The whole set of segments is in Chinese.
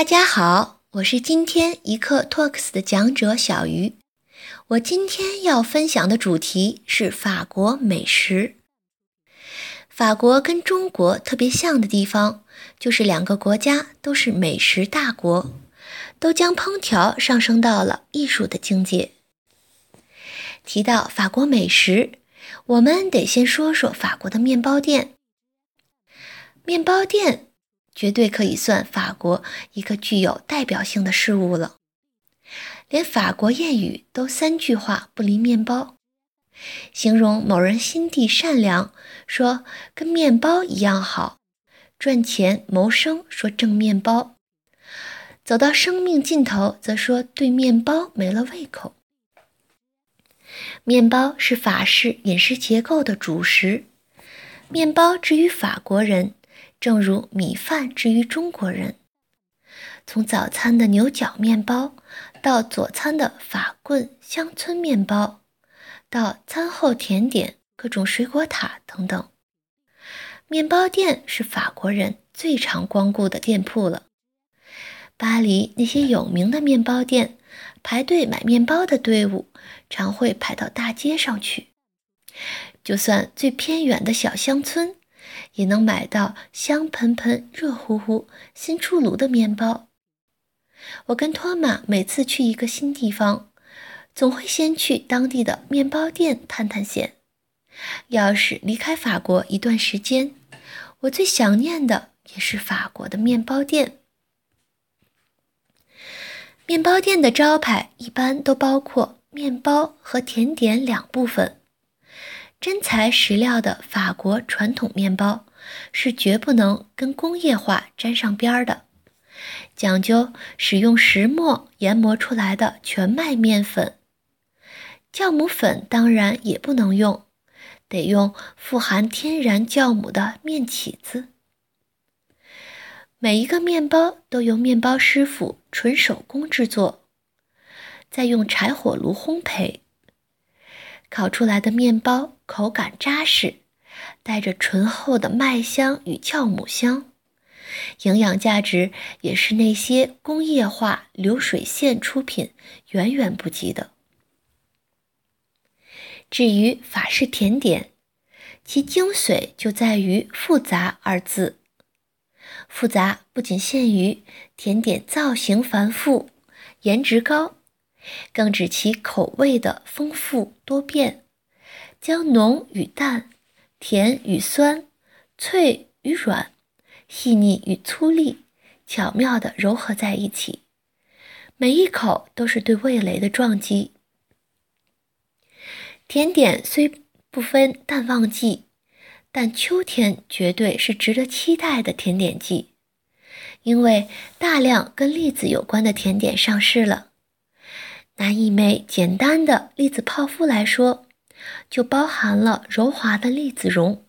大家好，我是今天一课 Talks 的讲者小鱼。我今天要分享的主题是法国美食。法国跟中国特别像的地方，就是两个国家都是美食大国，都将烹调上升到了艺术的境界。提到法国美食，我们得先说说法国的面包店。面包店。绝对可以算法国一个具有代表性的事物了。连法国谚语都三句话不离面包，形容某人心地善良，说跟面包一样好；赚钱谋生，说挣面包；走到生命尽头，则说对面包没了胃口。面包是法式饮食结构的主食，面包之于法国人。正如米饭之于中国人，从早餐的牛角面包，到佐餐的法棍乡村面包，到餐后甜点各种水果塔等等，面包店是法国人最常光顾的店铺了。巴黎那些有名的面包店，排队买面包的队伍常会排到大街上去，就算最偏远的小乡村。也能买到香喷喷、热乎乎、新出炉的面包。我跟托马每次去一个新地方，总会先去当地的面包店探探险。要是离开法国一段时间，我最想念的也是法国的面包店。面包店的招牌一般都包括面包和甜点两部分。真材实料的法国传统面包是绝不能跟工业化沾上边儿的，讲究使用石磨研磨出来的全麦面粉，酵母粉当然也不能用，得用富含天然酵母的面起子。每一个面包都由面包师傅纯手工制作，再用柴火炉烘焙。烤出来的面包口感扎实，带着醇厚的麦香与酵母香，营养价值也是那些工业化流水线出品远远不及的。至于法式甜点，其精髓就在于“复杂”二字。复杂不仅限于甜点造型繁复、颜值高。更指其口味的丰富多变，将浓与淡、甜与酸、脆与软、细腻与粗粝巧妙地糅合在一起，每一口都是对味蕾的撞击。甜点虽不分淡旺季，但秋天绝对是值得期待的甜点季，因为大量跟栗子有关的甜点上市了。拿一枚简单的栗子泡芙来说，就包含了柔滑的栗子蓉、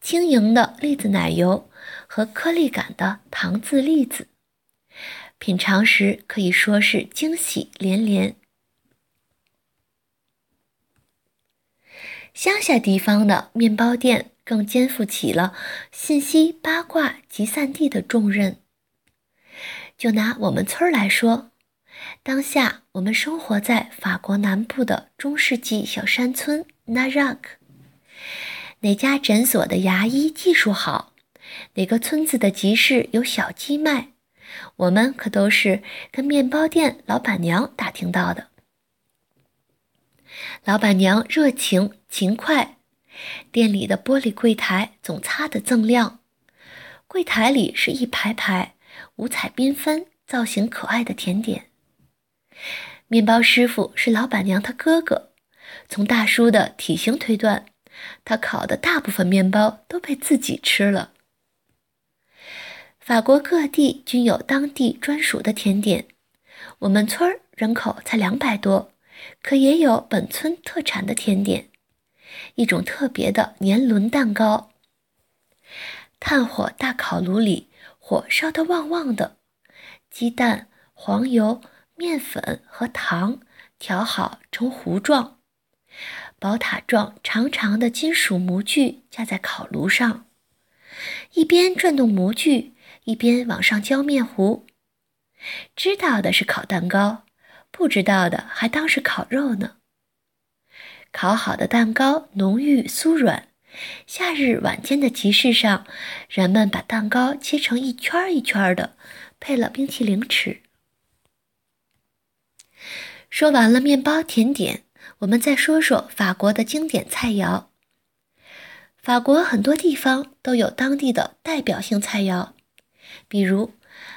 轻盈的栗子奶油和颗粒感的糖渍栗子，品尝时可以说是惊喜连连。乡下地方的面包店更肩负起了信息八卦集散地的重任。就拿我们村来说。当下，我们生活在法国南部的中世纪小山村 Narac。哪家诊所的牙医技术好，哪个村子的集市有小鸡卖，我们可都是跟面包店老板娘打听到的。老板娘热情勤快，店里的玻璃柜台总擦得锃亮，柜台里是一排排五彩缤纷、造型可爱的甜点。面包师傅是老板娘她哥哥，从大叔的体型推断，他烤的大部分面包都被自己吃了。法国各地均有当地专属的甜点，我们村儿人口才两百多，可也有本村特产的甜点，一种特别的年轮蛋糕。炭火大烤炉里，火烧得旺旺的，鸡蛋、黄油。面粉和糖调好成糊状，宝塔状长长的金属模具架在烤炉上，一边转动模具，一边往上浇面糊。知道的是烤蛋糕，不知道的还当是烤肉呢。烤好的蛋糕浓郁酥软，夏日晚间的集市上，人们把蛋糕切成一圈一圈的，配了冰淇淋吃。说完了面包甜点，我们再说说法国的经典菜肴。法国很多地方都有当地的代表性菜肴，比如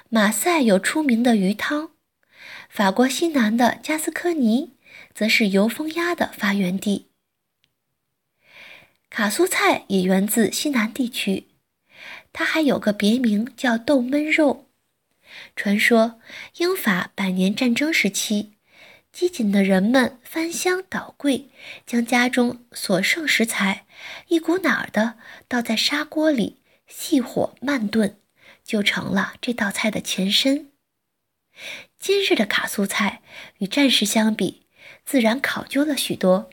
马赛有出名的鱼汤，法国西南的加斯科尼则是油封鸭的发源地。卡苏菜也源自西南地区，它还有个别名叫豆焖肉。传说英法百年战争时期。机警的人们翻箱倒柜，将家中所剩食材一股脑儿的倒在砂锅里，细火慢炖，就成了这道菜的前身。今日的卡素菜与战时相比，自然考究了许多。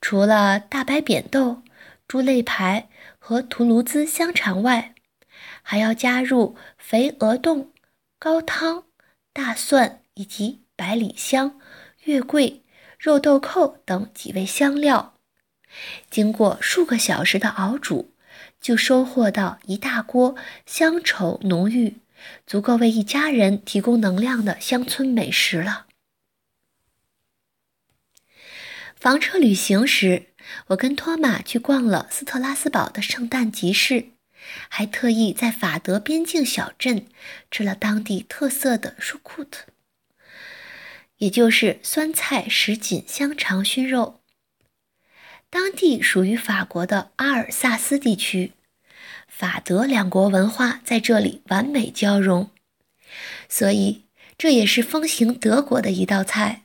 除了大白扁豆、猪肋排和图卢兹香肠外，还要加入肥鹅冻、高汤、大蒜以及。百里香、月桂、肉豆蔻等几味香料，经过数个小时的熬煮，就收获到一大锅香稠浓郁、足够为一家人提供能量的乡村美食了。房车旅行时，我跟托马去逛了斯特拉斯堡的圣诞集市，还特意在法德边境小镇吃了当地特色的舒库特。也就是酸菜什锦香肠熏肉，当地属于法国的阿尔萨斯地区，法德两国文化在这里完美交融，所以这也是风行德国的一道菜。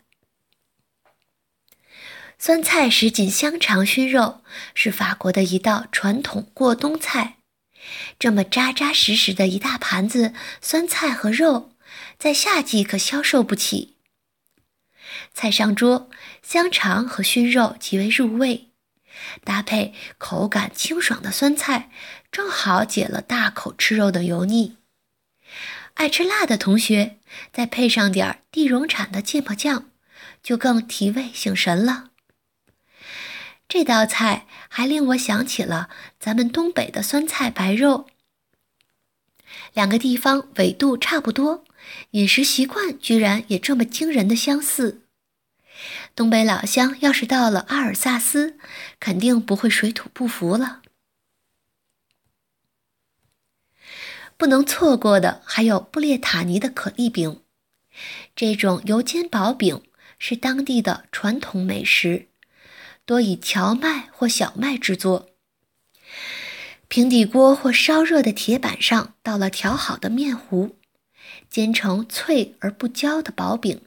酸菜什锦香肠熏肉是法国的一道传统过冬菜，这么扎扎实实的一大盘子酸菜和肉，在夏季可消受不起。菜上桌，香肠和熏肉极为入味，搭配口感清爽的酸菜，正好解了大口吃肉的油腻。爱吃辣的同学，再配上点儿地荣产的芥末酱，就更提味醒神了。这道菜还令我想起了咱们东北的酸菜白肉，两个地方纬度差不多，饮食习惯居然也这么惊人的相似。东北老乡要是到了阿尔萨斯，肯定不会水土不服了。不能错过的还有布列塔尼的可丽饼，这种油煎薄饼是当地的传统美食，多以荞麦或小麦制作。平底锅或烧热的铁板上倒了调好的面糊，煎成脆而不焦的薄饼。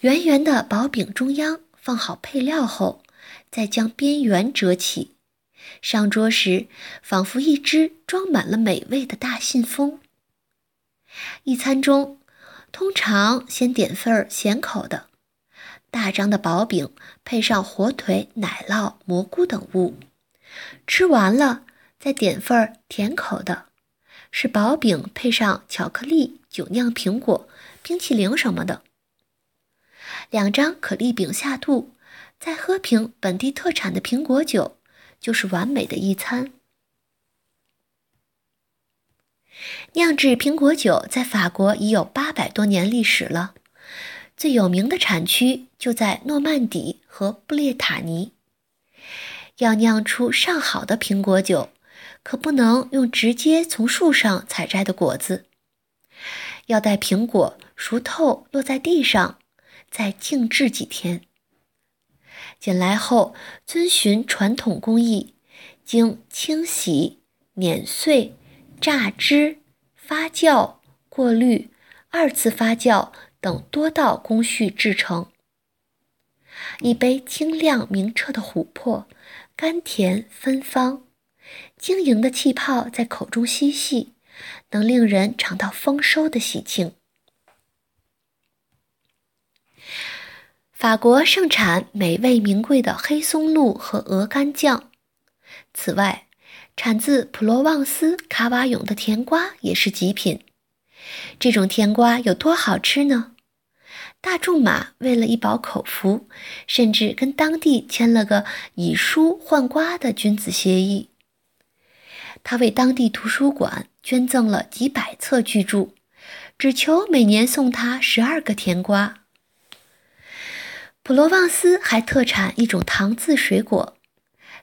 圆圆的薄饼中央放好配料后，再将边缘折起，上桌时仿佛一只装满了美味的大信封。一餐中，通常先点份咸口的，大张的薄饼配上火腿、奶酪、蘑菇等物；吃完了再点份甜口的，是薄饼配上巧克力、酒酿苹果、冰淇淋什么的。两张可丽饼下肚，再喝瓶本地特产的苹果酒，就是完美的一餐。酿制苹果酒在法国已有八百多年历史了，最有名的产区就在诺曼底和布列塔尼。要酿出上好的苹果酒，可不能用直接从树上采摘的果子，要待苹果熟透落在地上。再静置几天，捡来后遵循传统工艺，经清洗、碾碎、榨汁、发酵、过滤、二次发酵等多道工序制成。一杯清亮明澈的琥珀，甘甜芬芳，晶莹的气泡在口中嬉戏，能令人尝到丰收的喜庆。法国盛产美味名贵的黑松露和鹅肝酱，此外，产自普罗旺斯卡瓦永的甜瓜也是极品。这种甜瓜有多好吃呢？大仲马为了一饱口福，甚至跟当地签了个以书换瓜的君子协议。他为当地图书馆捐赠了几百册巨著，只求每年送他十二个甜瓜。普罗旺斯还特产一种糖渍水果，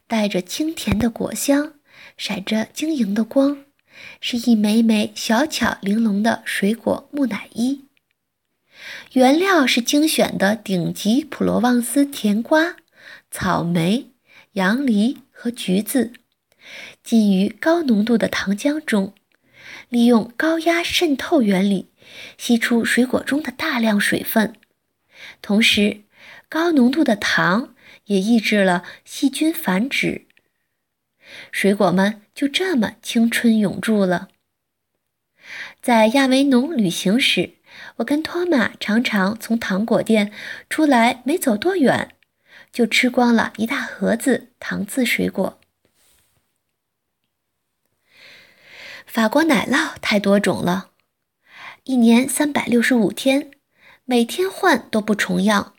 带着清甜的果香，闪着晶莹的光，是一枚枚小巧玲珑的水果木乃伊。原料是精选的顶级普罗旺斯甜瓜、草莓、杨梨和橘子，浸于高浓度的糖浆中，利用高压渗透原理吸出水果中的大量水分，同时高浓度的糖也抑制了细菌繁殖，水果们就这么青春永驻了。在亚维农旅行时。我跟托马常常从糖果店出来，没走多远，就吃光了一大盒子糖渍水果。法国奶酪太多种了，一年三百六十五天，每天换都不重样。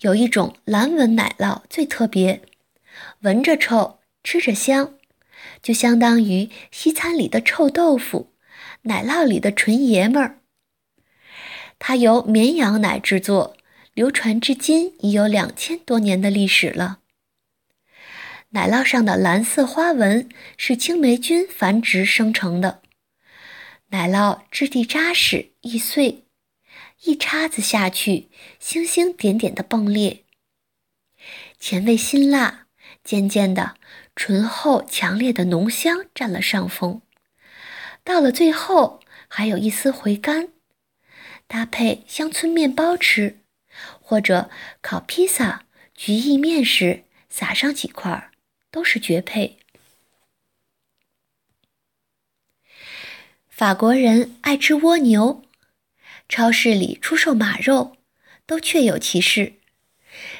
有一种蓝纹奶酪最特别，闻着臭，吃着香，就相当于西餐里的臭豆腐，奶酪里的纯爷们儿。它由绵羊奶制作，流传至今已有两千多年的历史了。奶酪上的蓝色花纹是青霉菌繁殖生成的。奶酪质地扎实易碎，一叉子下去，星星点点的迸裂。前味辛辣，渐渐的，醇厚强烈的浓香占了上风。到了最后，还有一丝回甘。搭配乡村面包吃，或者烤披萨、焗意面时撒上几块儿，都是绝配。法国人爱吃蜗牛，超市里出售马肉，都确有其事。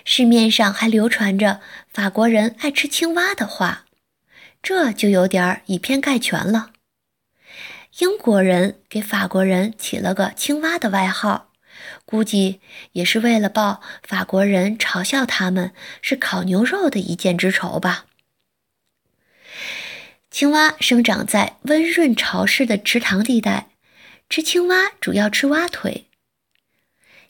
市面上还流传着法国人爱吃青蛙的话，这就有点以偏概全了。英国人给法国人起了个“青蛙”的外号，估计也是为了报法国人嘲笑他们是烤牛肉的一箭之仇吧。青蛙生长在温润潮湿的池塘地带，吃青蛙主要吃蛙腿。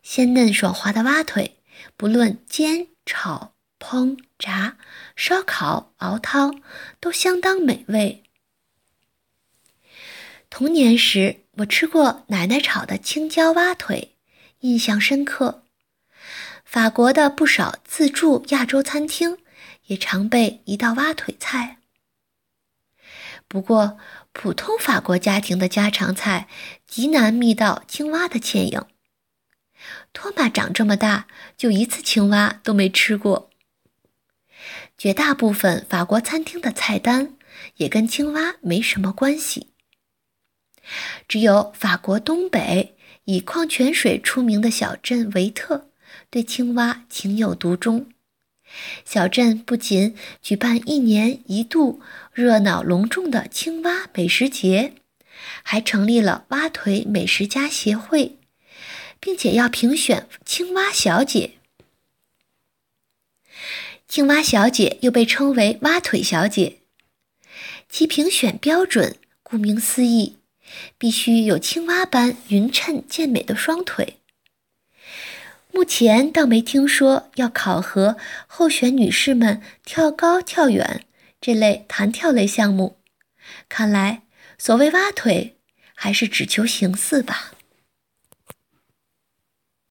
鲜嫩爽滑的蛙腿，不论煎、炒、烹、炸、烧烤、熬汤，都相当美味。童年时，我吃过奶奶炒的青椒蛙腿，印象深刻。法国的不少自助亚洲餐厅也常备一道蛙腿菜。不过，普通法国家庭的家常菜极难觅到青蛙的倩影。托马长这么大，就一次青蛙都没吃过。绝大部分法国餐厅的菜单也跟青蛙没什么关系。只有法国东北以矿泉水出名的小镇维特，对青蛙情有独钟。小镇不仅举办一年一度热闹隆重的青蛙美食节，还成立了蛙腿美食家协会，并且要评选青蛙小姐。青蛙小姐又被称为蛙腿小姐，其评选标准顾名思义。必须有青蛙般匀称健美的双腿。目前倒没听说要考核候选女士们跳高、跳远这类弹跳类项目。看来，所谓蛙腿，还是只求形似吧。